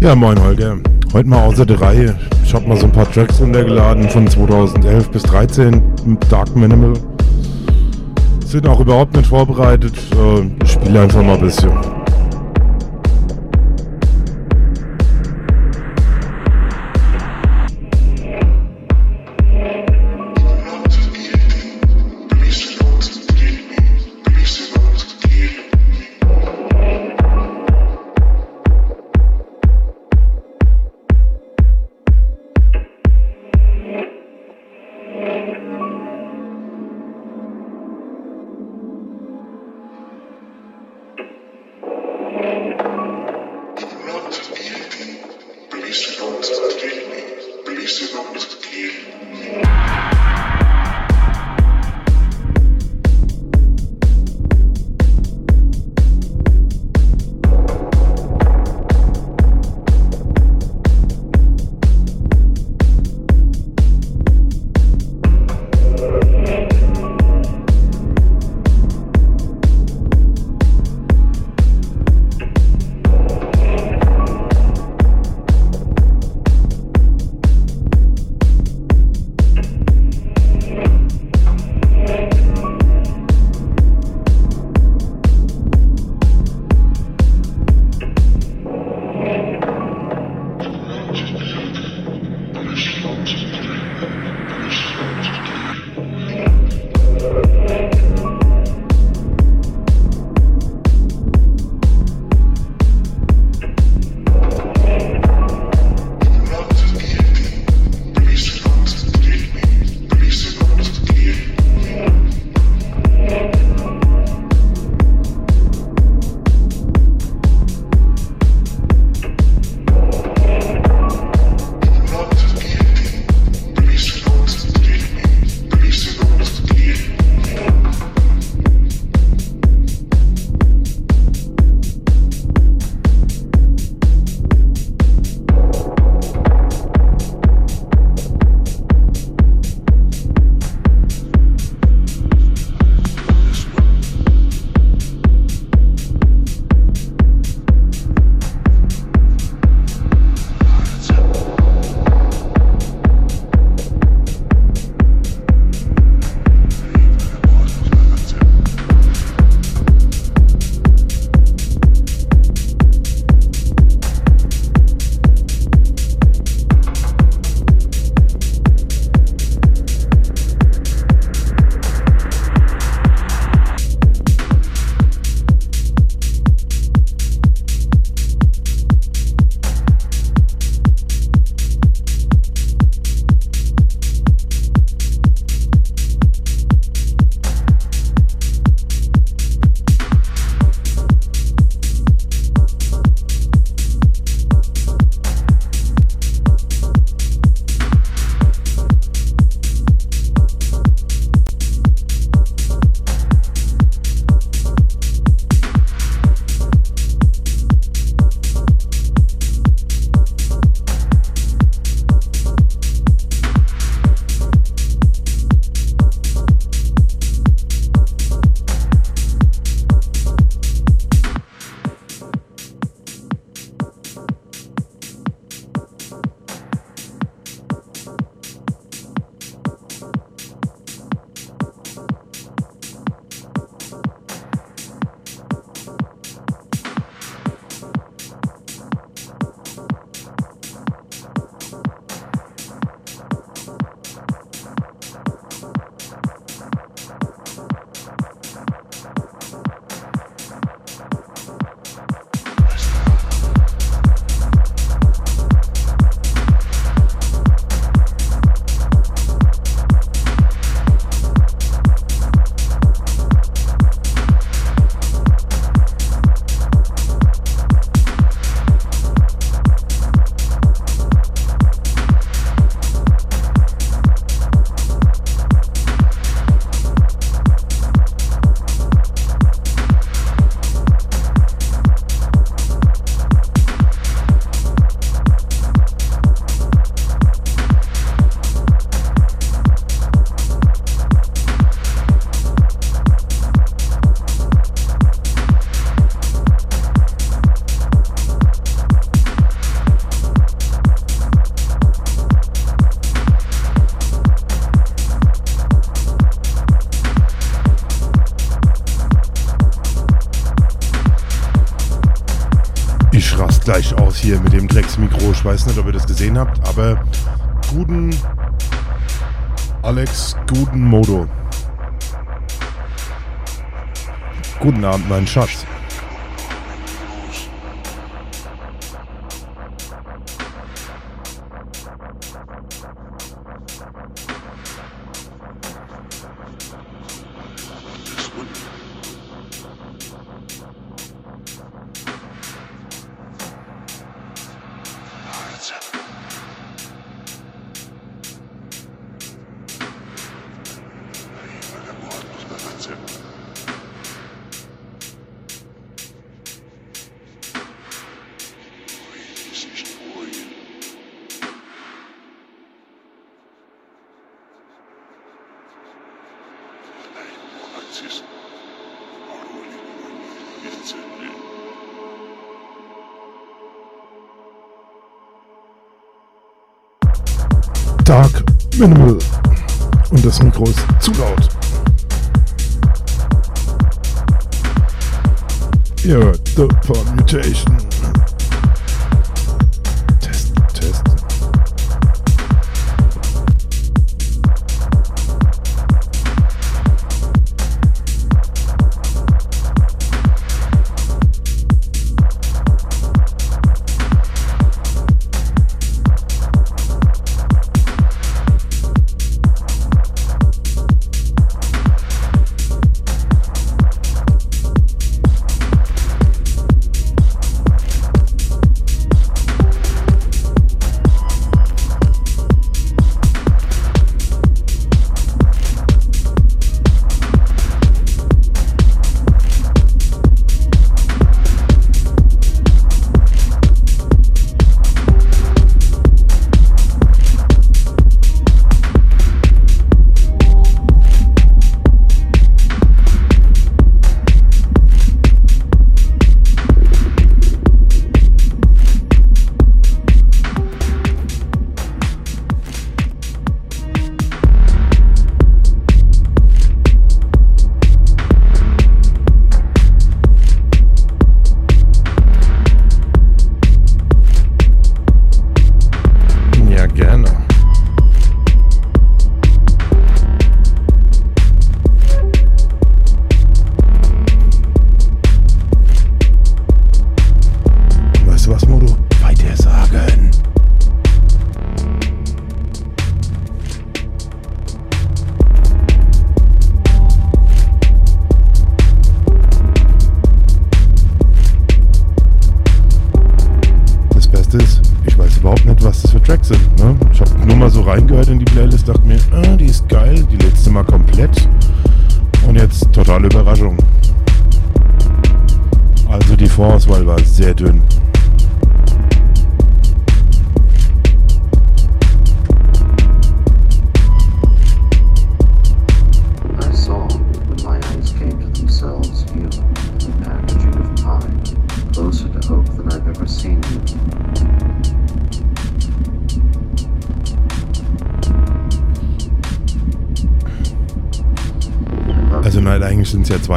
Ja, moin Holger. Heute mal außer der Reihe. Ich habe mal so ein paar Tracks runtergeladen von 2011 bis 2013 im Dark Minimal. Sind auch überhaupt nicht vorbereitet. Äh, ich spiele einfach mal ein bisschen. She said, Ich weiß nicht, ob ihr das gesehen habt, aber guten Alex, guten Modo. Guten Abend, mein Schatz. Minimal. Und das Mikro ist zu laut. Ihr hört The Permutation.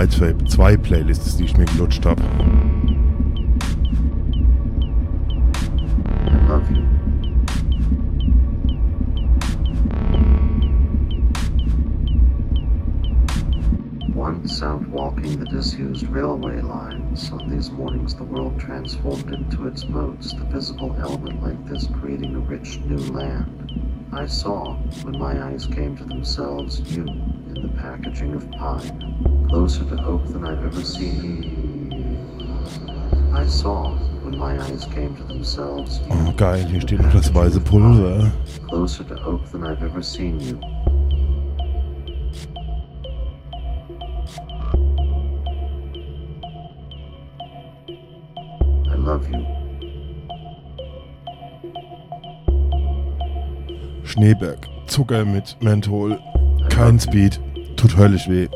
Zwei, zwei Playlists, die ich mir gelutscht habe. Out walking the disused railway lines, on these mornings the world transformed into its moats, the visible element like this creating a rich new land. I saw, when my eyes came to themselves, you the packaging of pine closer to hope than I've ever seen. I saw when my eyes came to themselves. Oh, geil, hier steht noch das weiße Pulver. Closer to hope than I've ever seen you. I love you. Schneeberg, Zucker mit Menthol, kein Speed, tut höllisch weh.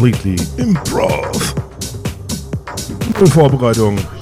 Completely improv. Vorbereitung.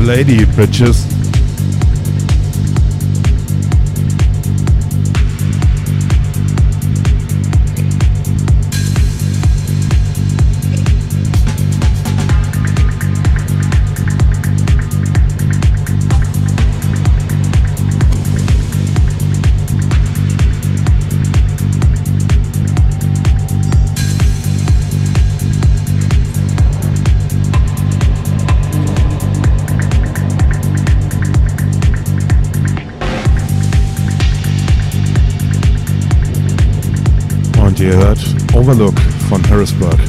lady, but just Overlook von Harrisburg.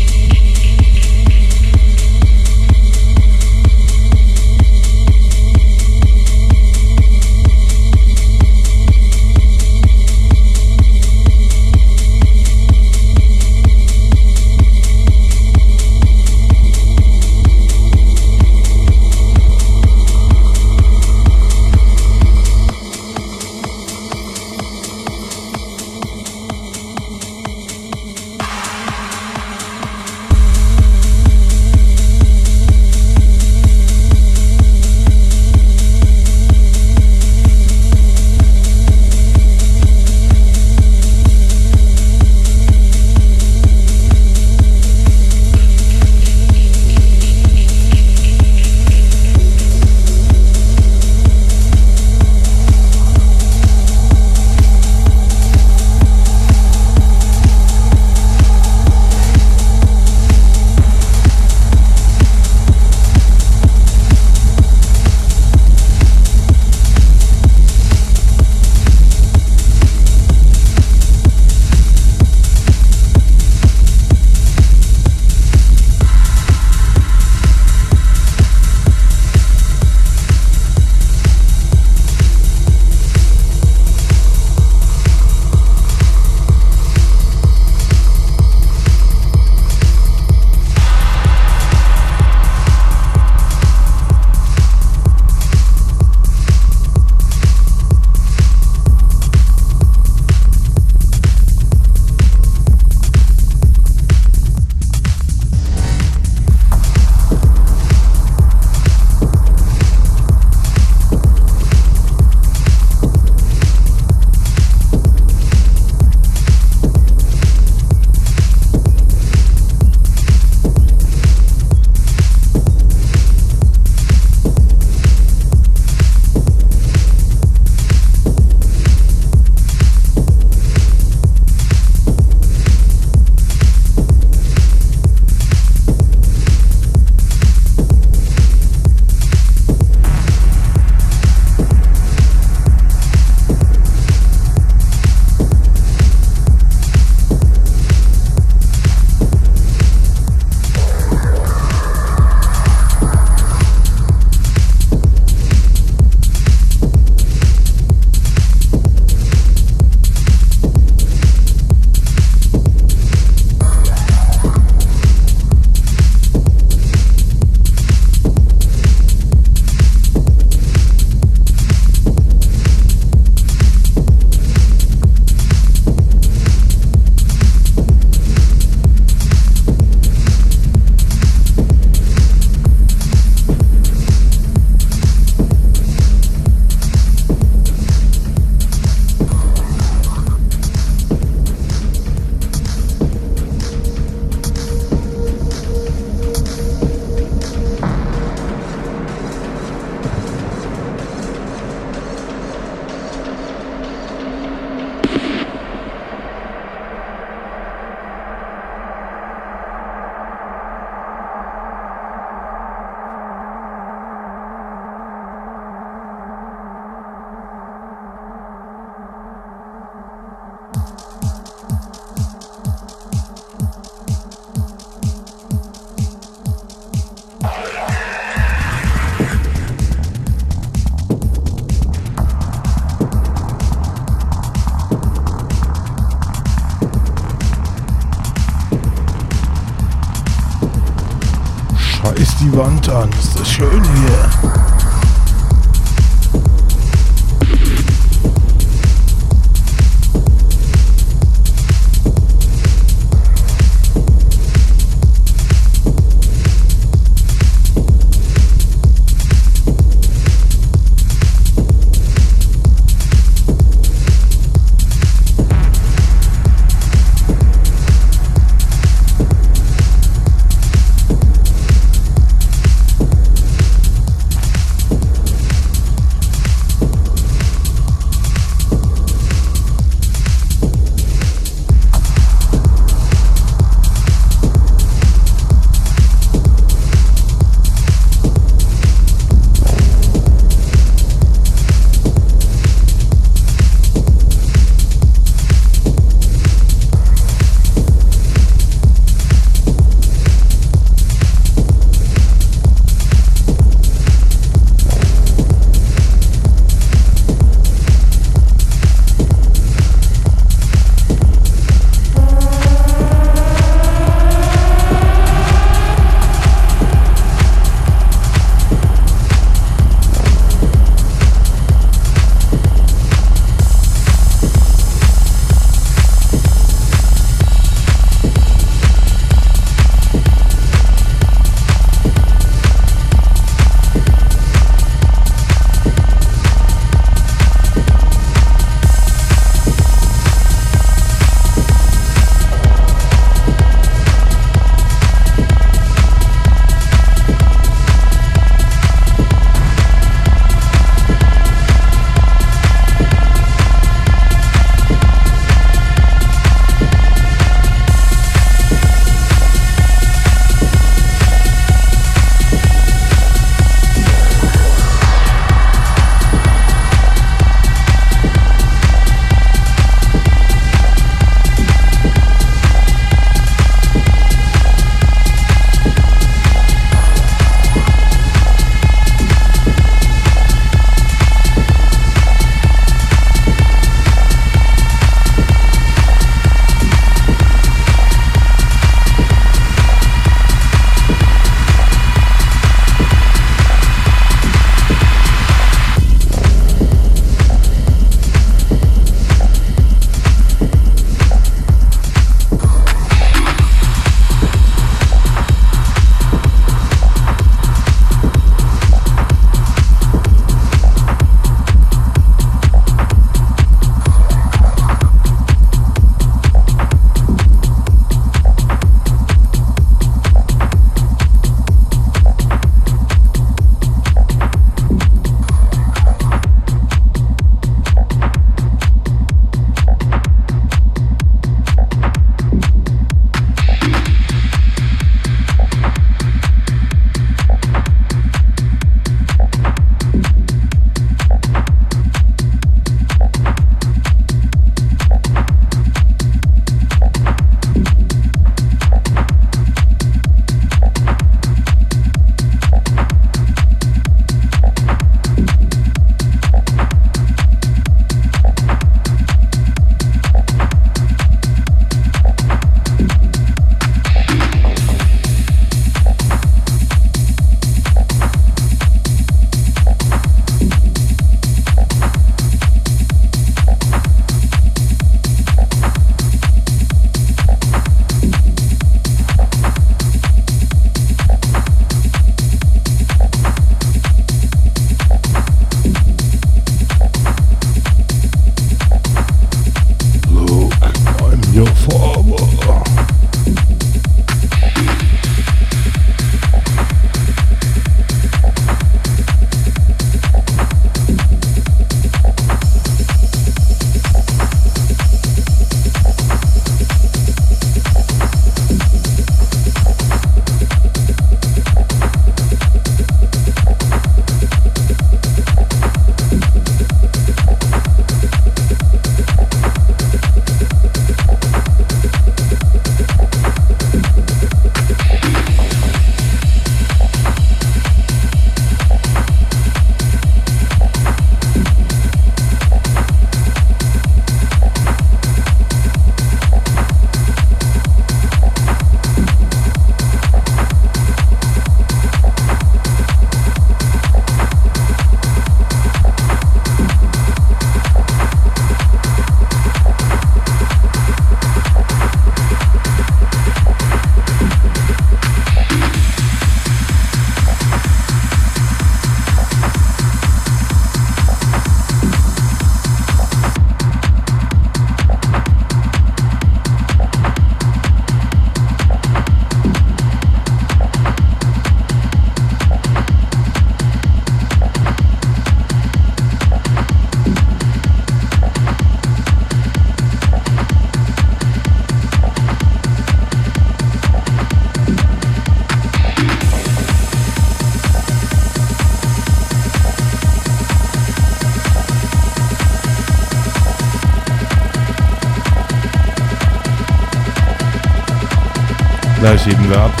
up.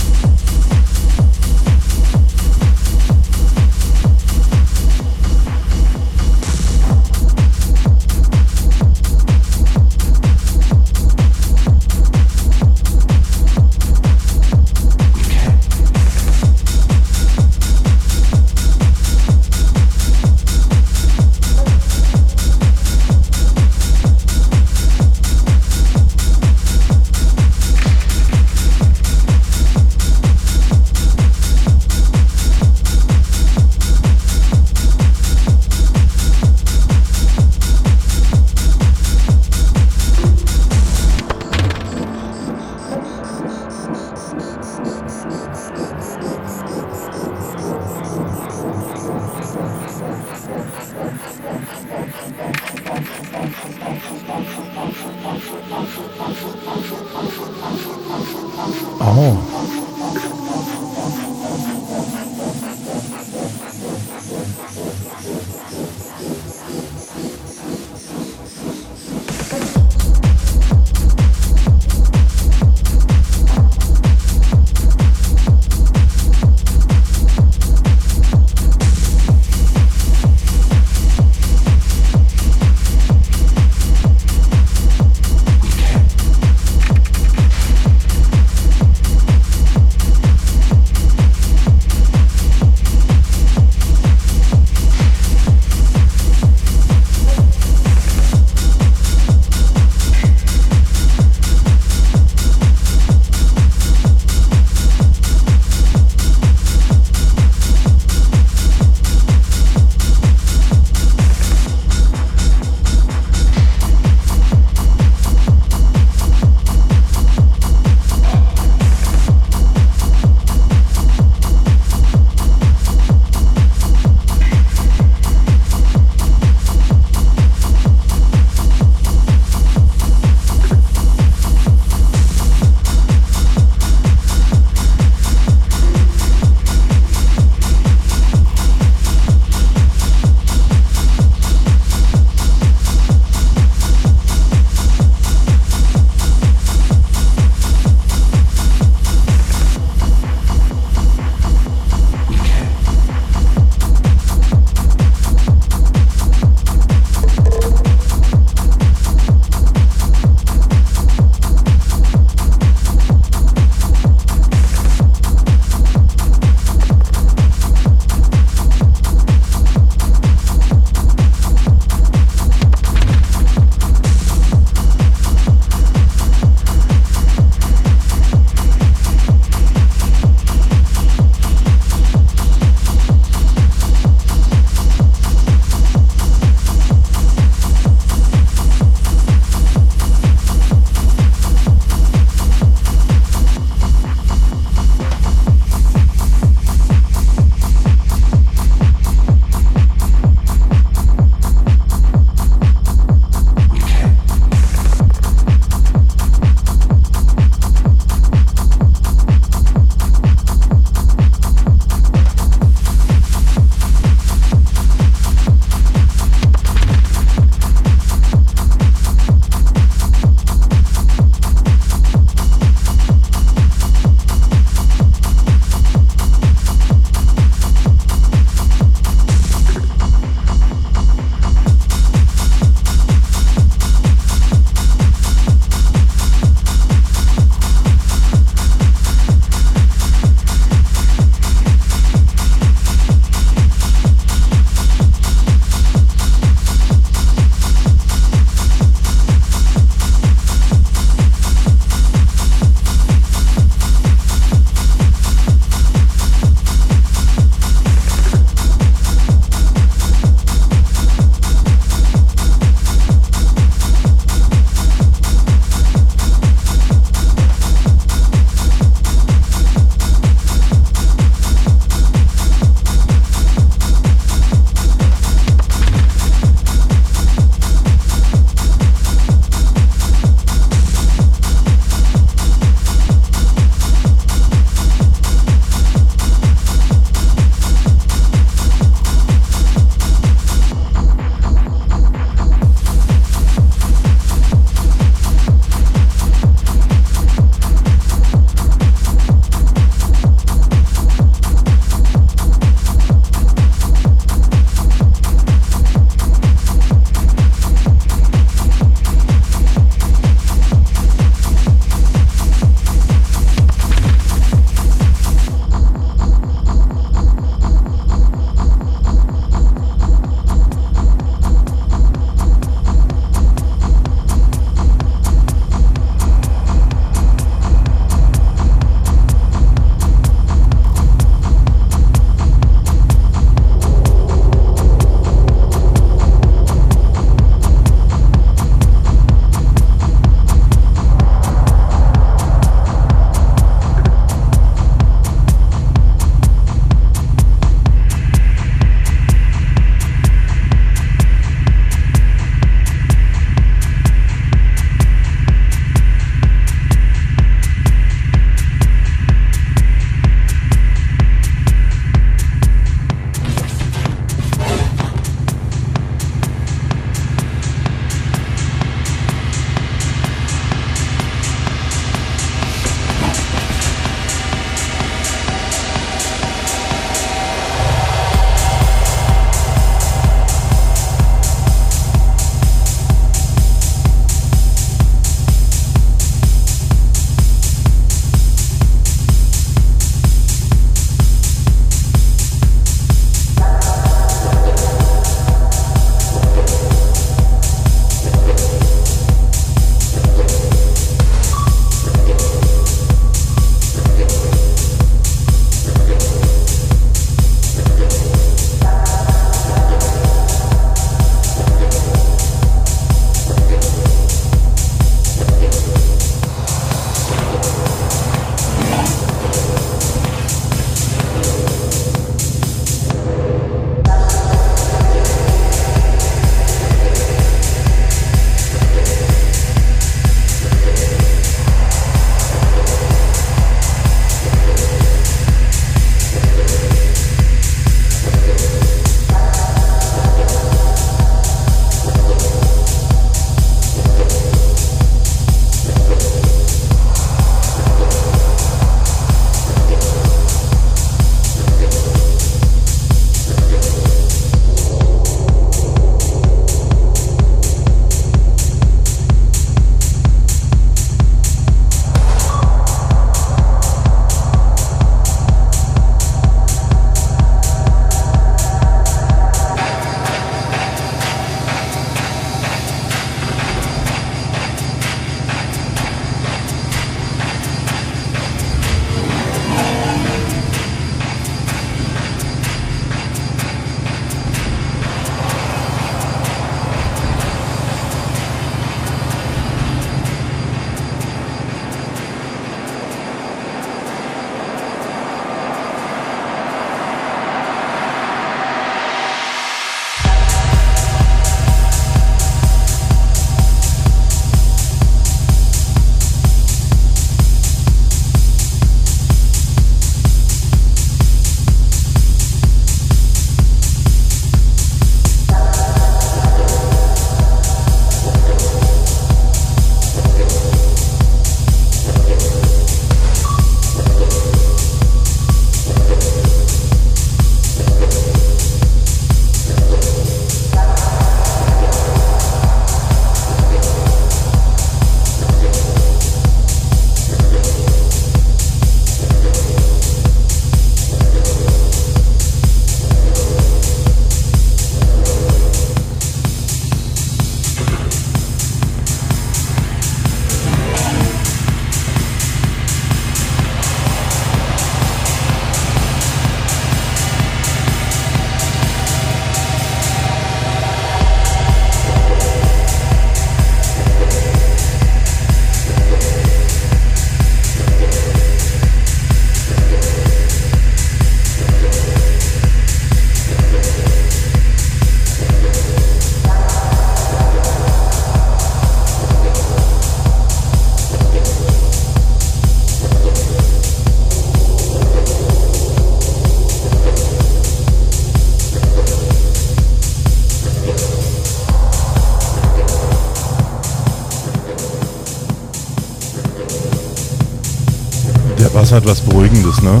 Hat was Beruhigendes, ne?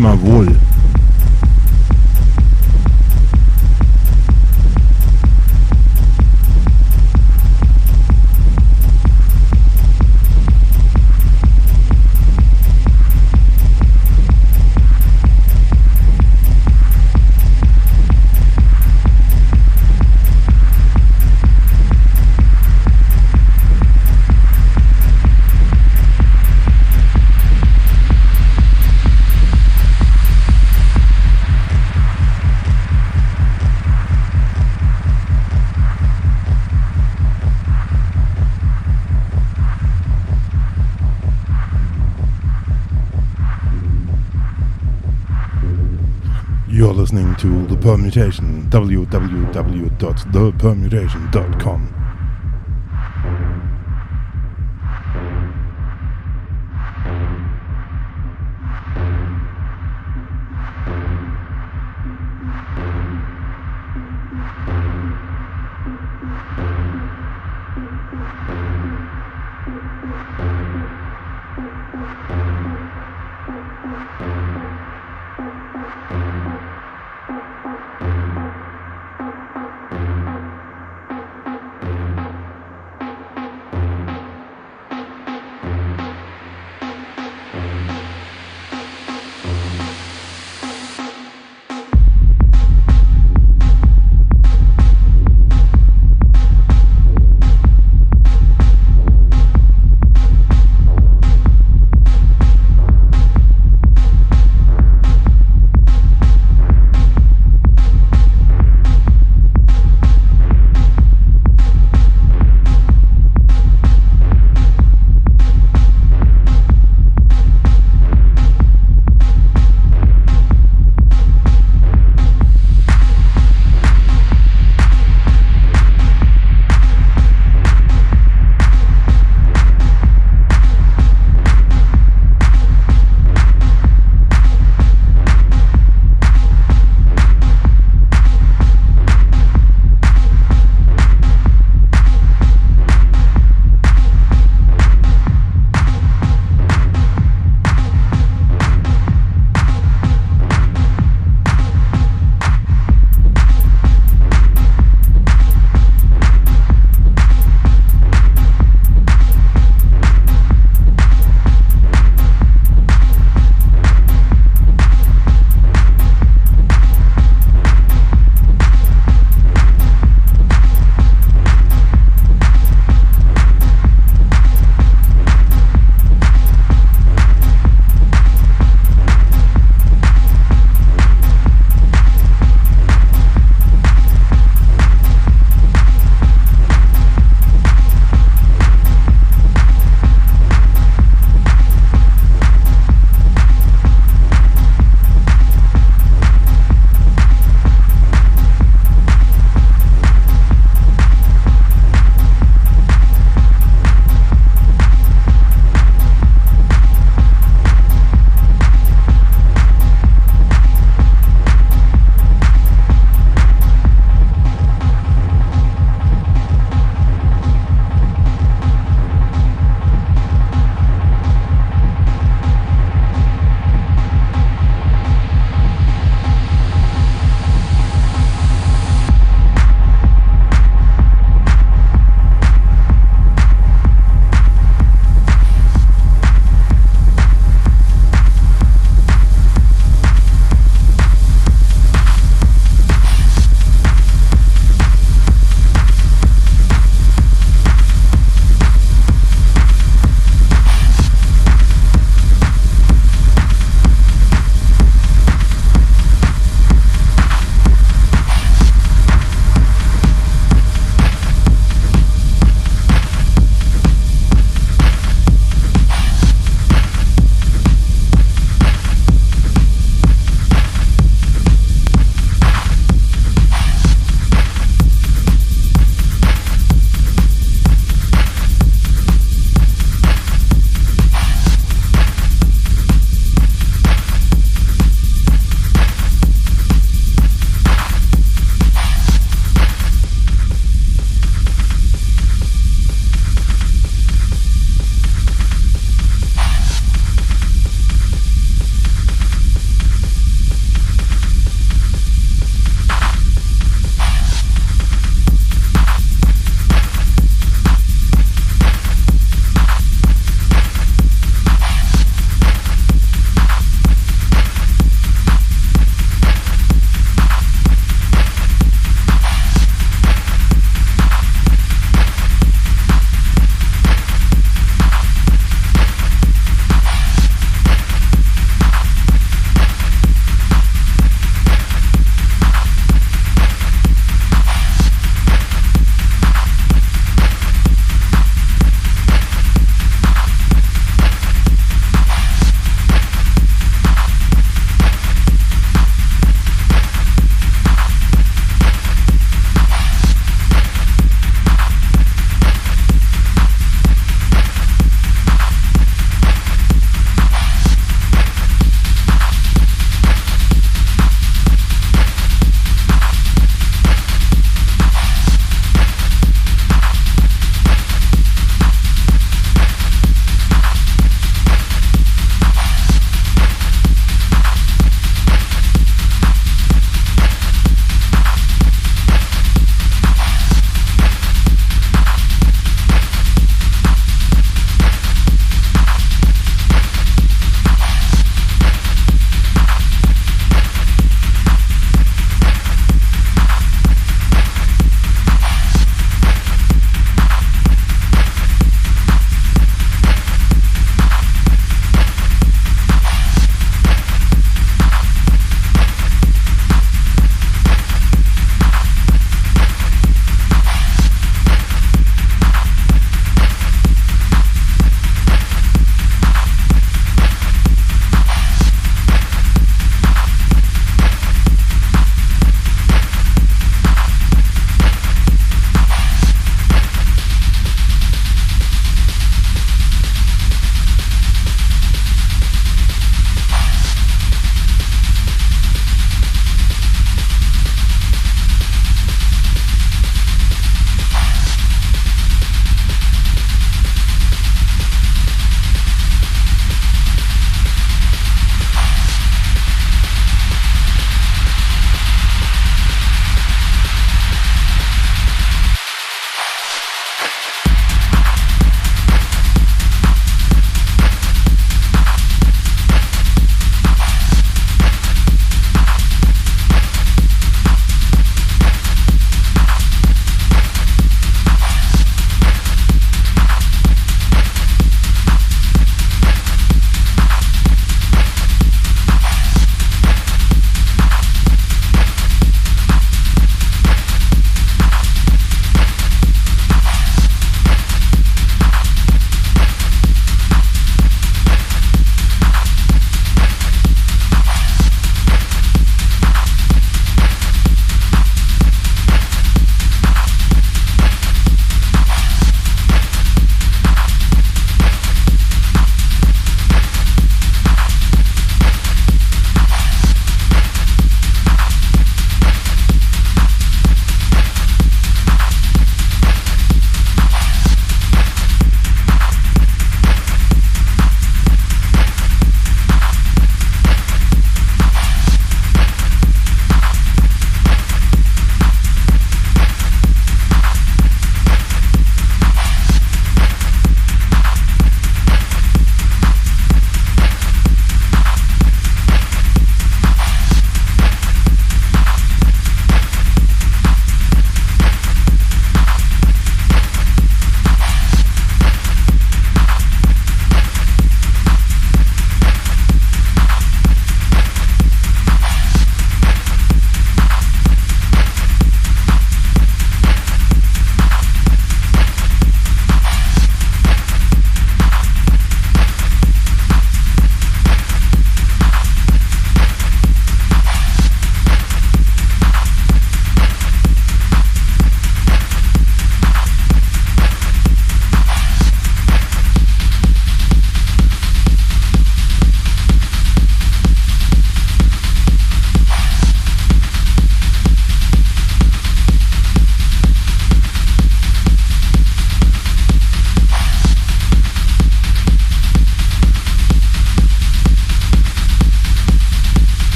Dietmar Wohl. Permutation, www.thepermutation.com.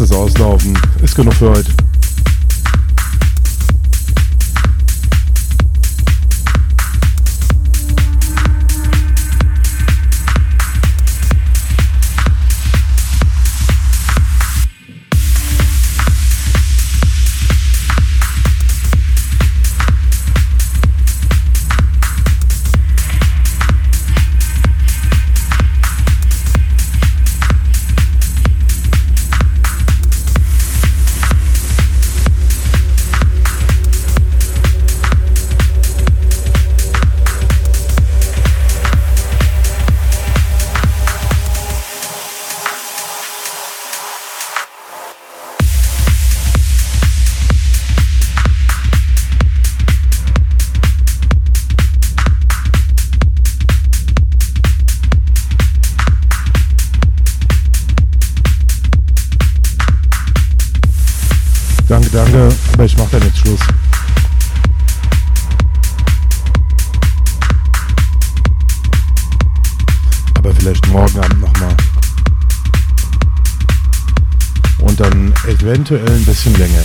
lass auslaufen. Ist genug für heute. eventuell ein bisschen länger.